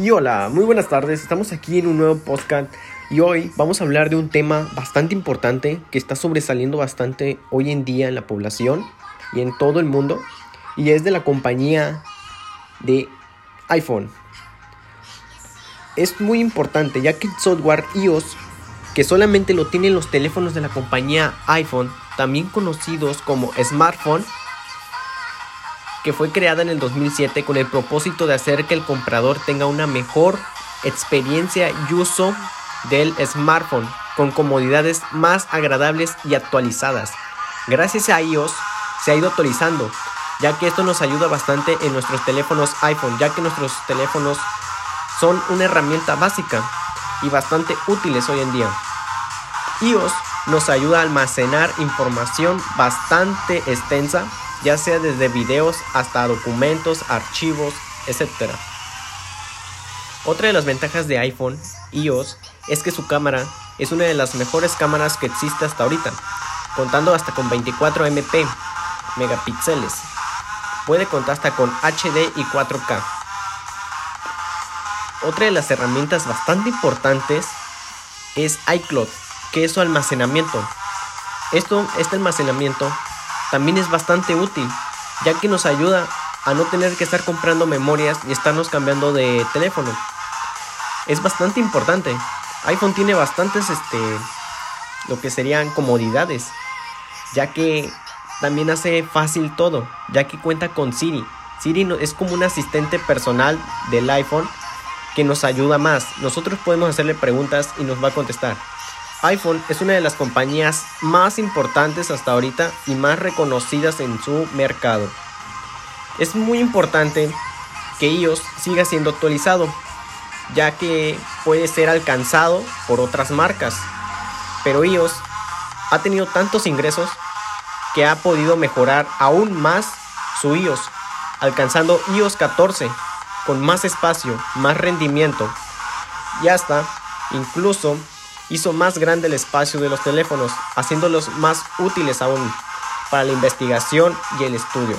Y hola, muy buenas tardes. Estamos aquí en un nuevo podcast y hoy vamos a hablar de un tema bastante importante que está sobresaliendo bastante hoy en día en la población y en todo el mundo y es de la compañía de iPhone. Es muy importante ya que el software iOS que solamente lo tienen los teléfonos de la compañía iPhone, también conocidos como smartphone, que fue creada en el 2007 con el propósito de hacer que el comprador tenga una mejor experiencia y uso del smartphone con comodidades más agradables y actualizadas. Gracias a iOS se ha ido actualizando, ya que esto nos ayuda bastante en nuestros teléfonos iPhone, ya que nuestros teléfonos son una herramienta básica y bastante útiles hoy en día. iOS nos ayuda a almacenar información bastante extensa ya sea desde videos hasta documentos, archivos, etc. Otra de las ventajas de iPhone iOS es que su cámara es una de las mejores cámaras que existe hasta ahorita, contando hasta con 24 MP megapíxeles. Puede contar hasta con HD y 4K. Otra de las herramientas bastante importantes es iCloud, que es su almacenamiento. Esto, este almacenamiento también es bastante útil, ya que nos ayuda a no tener que estar comprando memorias y estarnos cambiando de teléfono. Es bastante importante. iPhone tiene bastantes este lo que serían comodidades, ya que también hace fácil todo, ya que cuenta con Siri. Siri es como un asistente personal del iPhone que nos ayuda más. Nosotros podemos hacerle preguntas y nos va a contestar iPhone es una de las compañías más importantes hasta ahorita y más reconocidas en su mercado. Es muy importante que iOS siga siendo actualizado, ya que puede ser alcanzado por otras marcas. Pero iOS ha tenido tantos ingresos que ha podido mejorar aún más su iOS, alcanzando iOS 14 con más espacio, más rendimiento y hasta incluso hizo más grande el espacio de los teléfonos, haciéndolos más útiles aún para la investigación y el estudio.